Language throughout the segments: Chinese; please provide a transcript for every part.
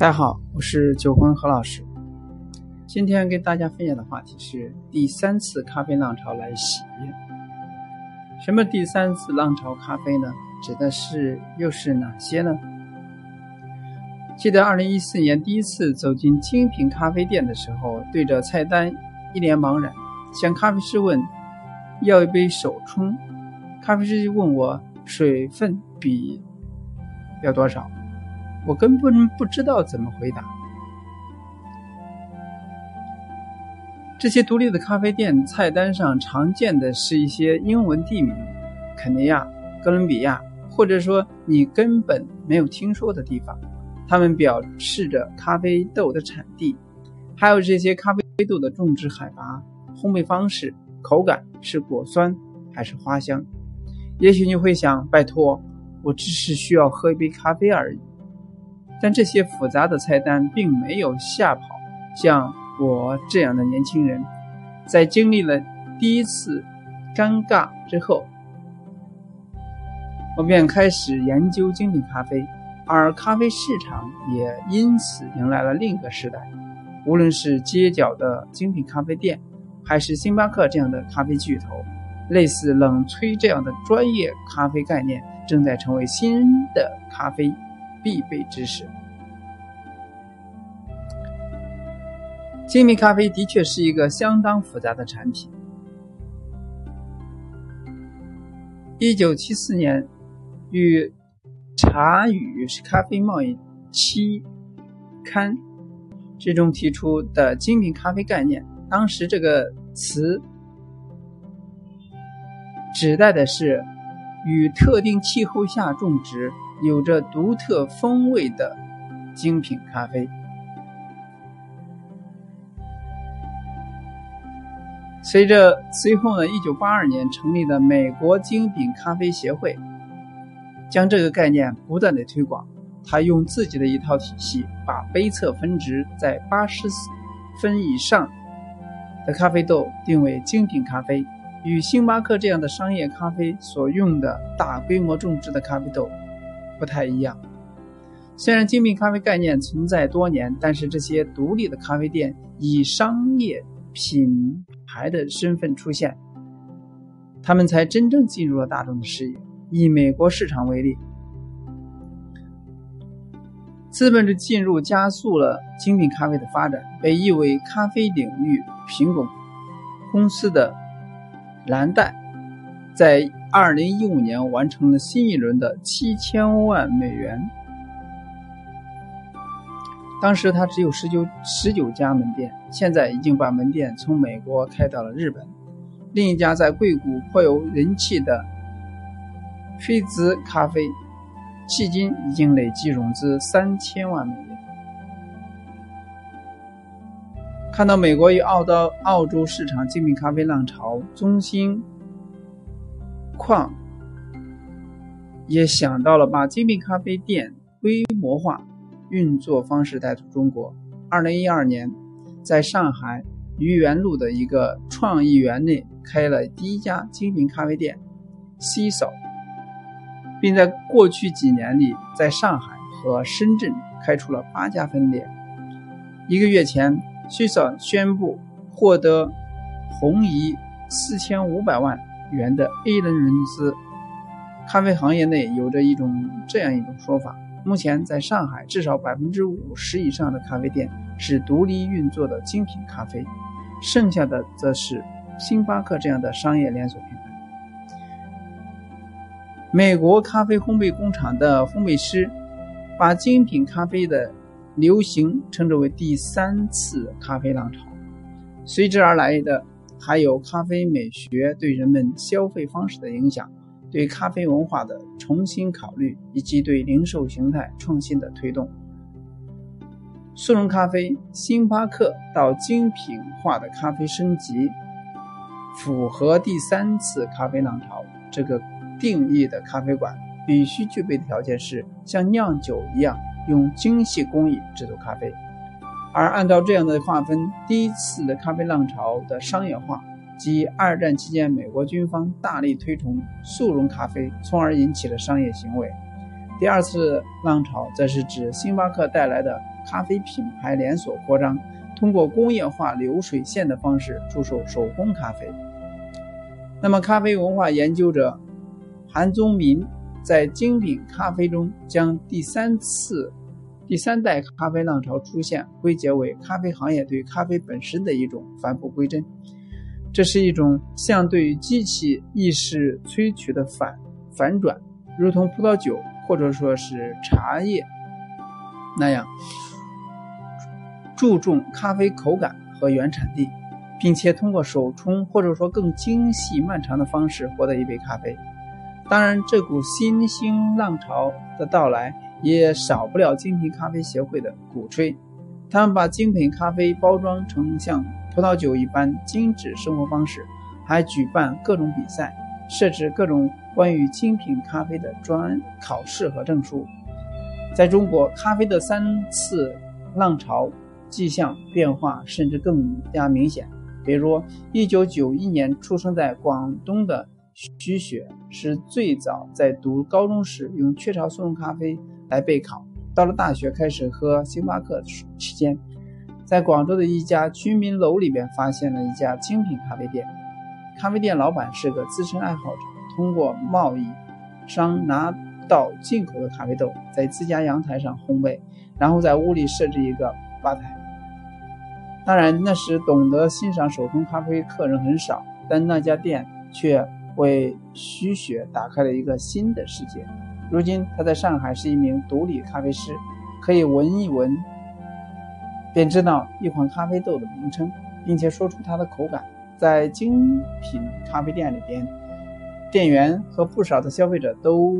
大家好，我是九坤何老师。今天跟大家分享的话题是第三次咖啡浪潮来袭。什么第三次浪潮咖啡呢？指的是又是哪些呢？记得二零一四年第一次走进精品咖啡店的时候，对着菜单一脸茫然，向咖啡师问要一杯手冲，咖啡师就问我水分比要多少。我根本不知道怎么回答。这些独立的咖啡店菜单上常见的是一些英文地名，肯尼亚、哥伦比亚，或者说你根本没有听说的地方。它们表示着咖啡豆的产地，还有这些咖啡豆的种植海拔、烘焙方式、口感是果酸还是花香。也许你会想，拜托，我只是需要喝一杯咖啡而已。但这些复杂的菜单并没有吓跑像我这样的年轻人，在经历了第一次尴尬之后，我便开始研究精品咖啡，而咖啡市场也因此迎来了另一个时代。无论是街角的精品咖啡店，还是星巴克这样的咖啡巨头，类似冷萃这样的专业咖啡概念，正在成为新的咖啡。必备知识。精品咖啡的确是一个相当复杂的产品。一九七四年，与《茶语咖啡贸易期刊》之中提出的精品咖啡概念，当时这个词指代的是与特定气候下种植。有着独特风味的精品咖啡。随着随后呢，一九八二年成立的美国精品咖啡协会，将这个概念不断的推广。他用自己的一套体系，把杯测分值在八十分以上的咖啡豆定为精品咖啡，与星巴克这样的商业咖啡所用的大规模种植的咖啡豆。不太一样。虽然精品咖啡概念存在多年，但是这些独立的咖啡店以商业品牌的身份出现，他们才真正进入了大众的视野。以美国市场为例，资本的进入加速了精品咖啡的发展。被誉为咖啡领域苹果公司的蓝带，在。二零一五年完成了新一轮的七千万美元。当时他只有十九十九家门店，现在已经把门店从美国开到了日本。另一家在硅谷颇有人气的菲兹咖啡，迄今已经累计融资三千万美元。看到美国与澳洲澳洲市场精品咖啡浪潮中心。况也想到了把精品咖啡店规模化运作方式带出中国。二零一二年，在上海愚园路的一个创意园内开了第一家精品咖啡店 C 手，并在过去几年里在上海和深圳开出了八家分店。一个月前，C 手宣布获得红移四千五百万。元的 A 轮融资，咖啡行业内有着一种这样一种说法：目前在上海，至少百分之五十以上的咖啡店是独立运作的精品咖啡，剩下的则是星巴克这样的商业连锁品牌。美国咖啡烘焙工厂的烘焙师把精品咖啡的流行称之为第三次咖啡浪潮，随之而来的。还有咖啡美学对人们消费方式的影响，对咖啡文化的重新考虑，以及对零售形态创新的推动。速溶咖啡，星巴克到精品化的咖啡升级，符合第三次咖啡浪潮这个定义的咖啡馆必须具备的条件是像酿酒一样用精细工艺制作咖啡。而按照这样的划分，第一次的咖啡浪潮的商业化，即二战期间美国军方大力推崇速溶咖啡，从而引起了商业行为。第二次浪潮则是指星巴克带来的咖啡品牌连锁扩张，通过工业化流水线的方式出售手工咖啡。那么，咖啡文化研究者韩宗民在精品咖啡中将第三次、第三代咖啡浪潮出现归结为咖啡行业对咖啡本身的一种返璞归真。这是一种相对于机器意识萃取的反反转，如同葡萄酒。或者说是茶叶那样注重咖啡口感和原产地，并且通过手冲或者说更精细漫长的方式获得一杯咖啡。当然，这股新兴浪潮的到来也少不了精品咖啡协会的鼓吹。他们把精品咖啡包装成像葡萄酒一般精致生活方式，还举办各种比赛。设置各种关于精品咖啡的专考试和证书。在中国，咖啡的三次浪潮迹象变化甚至更加明显。比如，1991年出生在广东的徐雪是最早在读高中时用雀巢速溶咖啡来备考。到了大学开始喝星巴克时期间，在广州的一家居民楼里边发现了一家精品咖啡店。咖啡店老板是个资深爱好者，通过贸易商拿到进口的咖啡豆，在自家阳台上烘焙，然后在屋里设置一个吧台。当然，那时懂得欣赏手冲咖啡客人很少，但那家店却为徐雪打开了一个新的世界。如今，他在上海是一名独立咖啡师，可以闻一闻便知道一款咖啡豆的名称，并且说出它的口感。在精品咖啡店里边，店员和不少的消费者都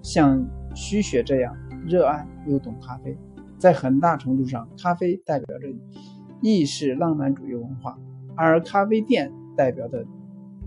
像徐雪这样热爱又懂咖啡。在很大程度上，咖啡代表着意式浪漫主义文化，而咖啡店代表的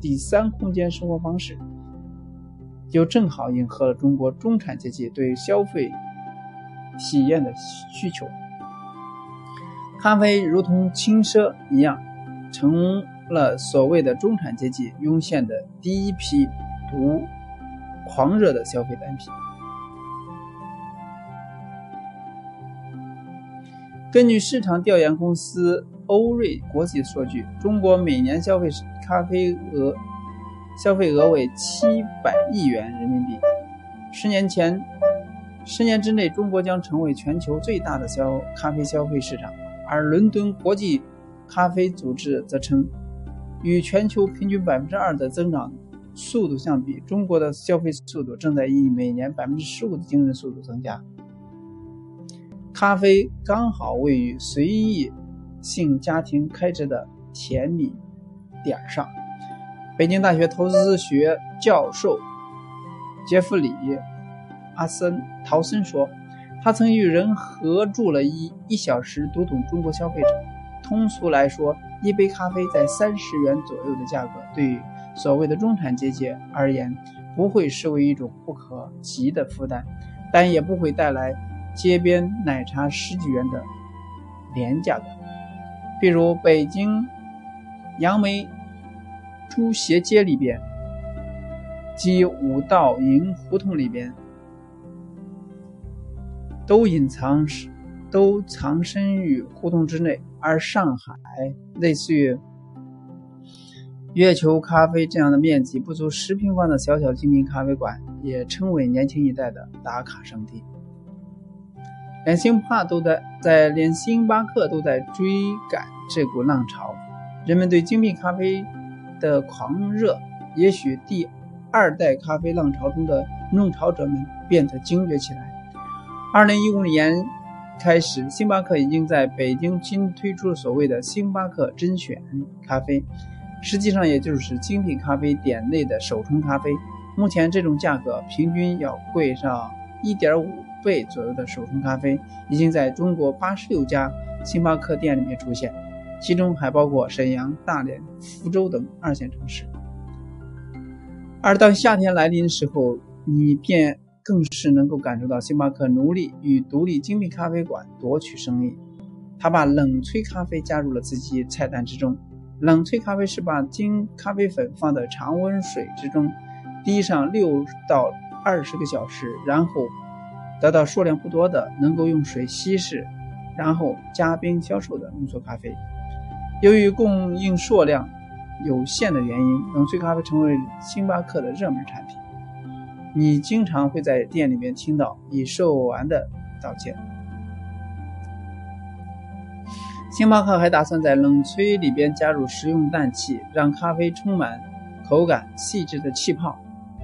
第三空间生活方式，就正好迎合了中国中产阶级对消费体验的需求。咖啡如同轻奢一样，成。了所谓的中产阶级涌现的第一批毒狂热的消费单品。根据市场调研公司欧瑞国际数据，中国每年消费咖啡额消费额为七百亿元人民币。十年前，十年之内，中国将成为全球最大的消咖啡消费市场。而伦敦国际咖啡组织则称。与全球平均百分之二的增长速度相比，中国的消费速度正在以每年百分之十五的惊人速度增加。咖啡刚好位于随意性家庭开支的甜蜜点上。北京大学投资学教授杰弗里·阿森陶森说：“他曾与人合住了一一小时，读懂中国消费者。通俗来说。”一杯咖啡在三十元左右的价格，对于所谓的中产阶级而言，不会视为一种不可及的负担，但也不会带来街边奶茶十几元的廉价感。比如北京杨梅朱斜街里边及五道营胡同里边，都隐藏都藏身于胡同之内。而上海类似于月球咖啡这样的面积不足十平方的小小精品咖啡馆，也成为年轻一代的打卡圣地。连星巴都在在连星巴克都在追赶这股浪潮，人们对精品咖啡的狂热，也许第二代咖啡浪潮中的弄潮者们变得惊觉起来。二零一五年。开始，星巴克已经在北京新推出了所谓的星巴克甄选咖啡，实际上也就是精品咖啡点内的手冲咖啡。目前这种价格平均要贵上一点五倍左右的手冲咖啡，已经在中国八十六家星巴克店里面出现，其中还包括沈阳、大连、福州等二线城市。而当夏天来临的时候，你便。更是能够感受到星巴克努力与独立精品咖啡馆夺取生意。他把冷萃咖啡加入了自己菜单之中。冷萃咖啡是把精咖啡粉放在常温水之中，滴上六到二十个小时，然后得到数量不多的、能够用水稀释，然后加冰销售的浓缩咖啡。由于供应数量有限的原因，冷萃咖啡成为星巴克的热门产品。你经常会在店里面听到已售完的道歉。星巴克还打算在冷萃里边加入食用氮气，让咖啡充满口感细致的气泡，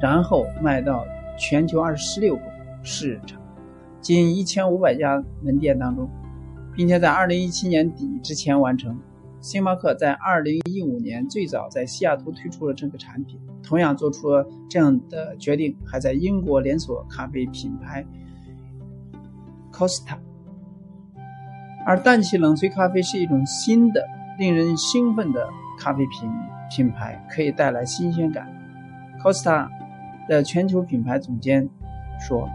然后卖到全球二十六个市场，近一千五百家门店当中，并且在二零一七年底之前完成。星巴克在二零一五年最早在西雅图推出了这个产品，同样做出了这样的决定，还在英国连锁咖啡品牌 Costa。而氮气冷萃咖啡是一种新的、令人兴奋的咖啡品品牌，可以带来新鲜感。Costa 的全球品牌总监说：“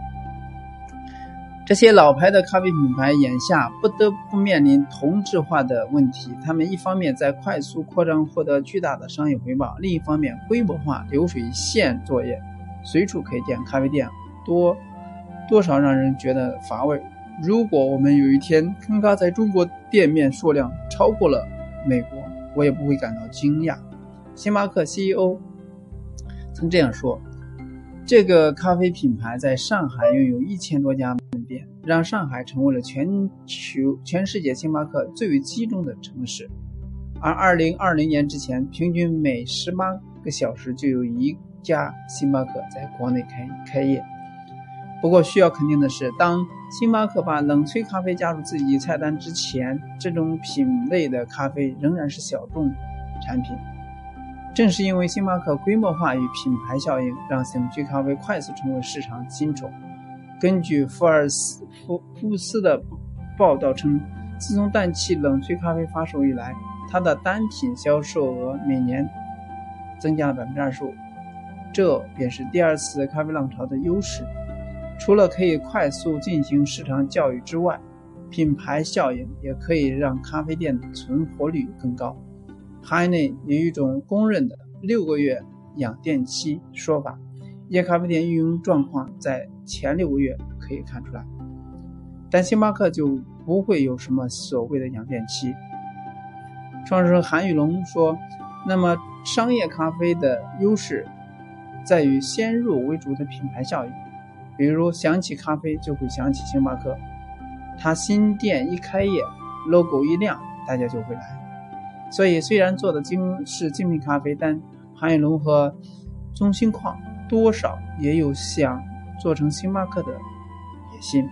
这些老牌的咖啡品牌眼下不得不面临同质化的问题。他们一方面在快速扩张，获得巨大的商业回报；另一方面，规模化流水线作业，随处可见咖啡店，多多少让人觉得乏味。”如果我们有一天坑咖在中国店面数量超过了美国，我也不会感到惊讶。星巴克 CEO 曾这样说：“这个咖啡品牌在上海拥有一千多家门店，让上海成为了全球、全世界星巴克最为集中的城市。而2020年之前，平均每18个小时就有一家星巴克在国内开开业。”不过需要肯定的是，当星巴克把冷萃咖啡加入自己菜单之前，这种品类的咖啡仍然是小众产品。正是因为星巴克规模化与品牌效应，让冷萃咖啡快速成为市场新宠。根据福尔斯福福斯的报道称，自从氮气冷萃咖啡发售以来，它的单品销售额每年增加了百分之二十五。这便是第二次咖啡浪潮的优势。除了可以快速进行市场教育之外，品牌效应也可以让咖啡店的存活率更高。行业内有一种公认的六个月养店期说法，一咖啡店运营状况在前六个月可以看出来，但星巴克就不会有什么所谓的养店期。创始人韩宇龙说：“那么商业咖啡的优势在于先入为主的品牌效应。”比如想起咖啡就会想起星巴克，它新店一开业，logo 一亮，大家就会来。所以虽然做的精是精品咖啡，但韩宇龙和中心矿多少也有想做成星巴克的野心。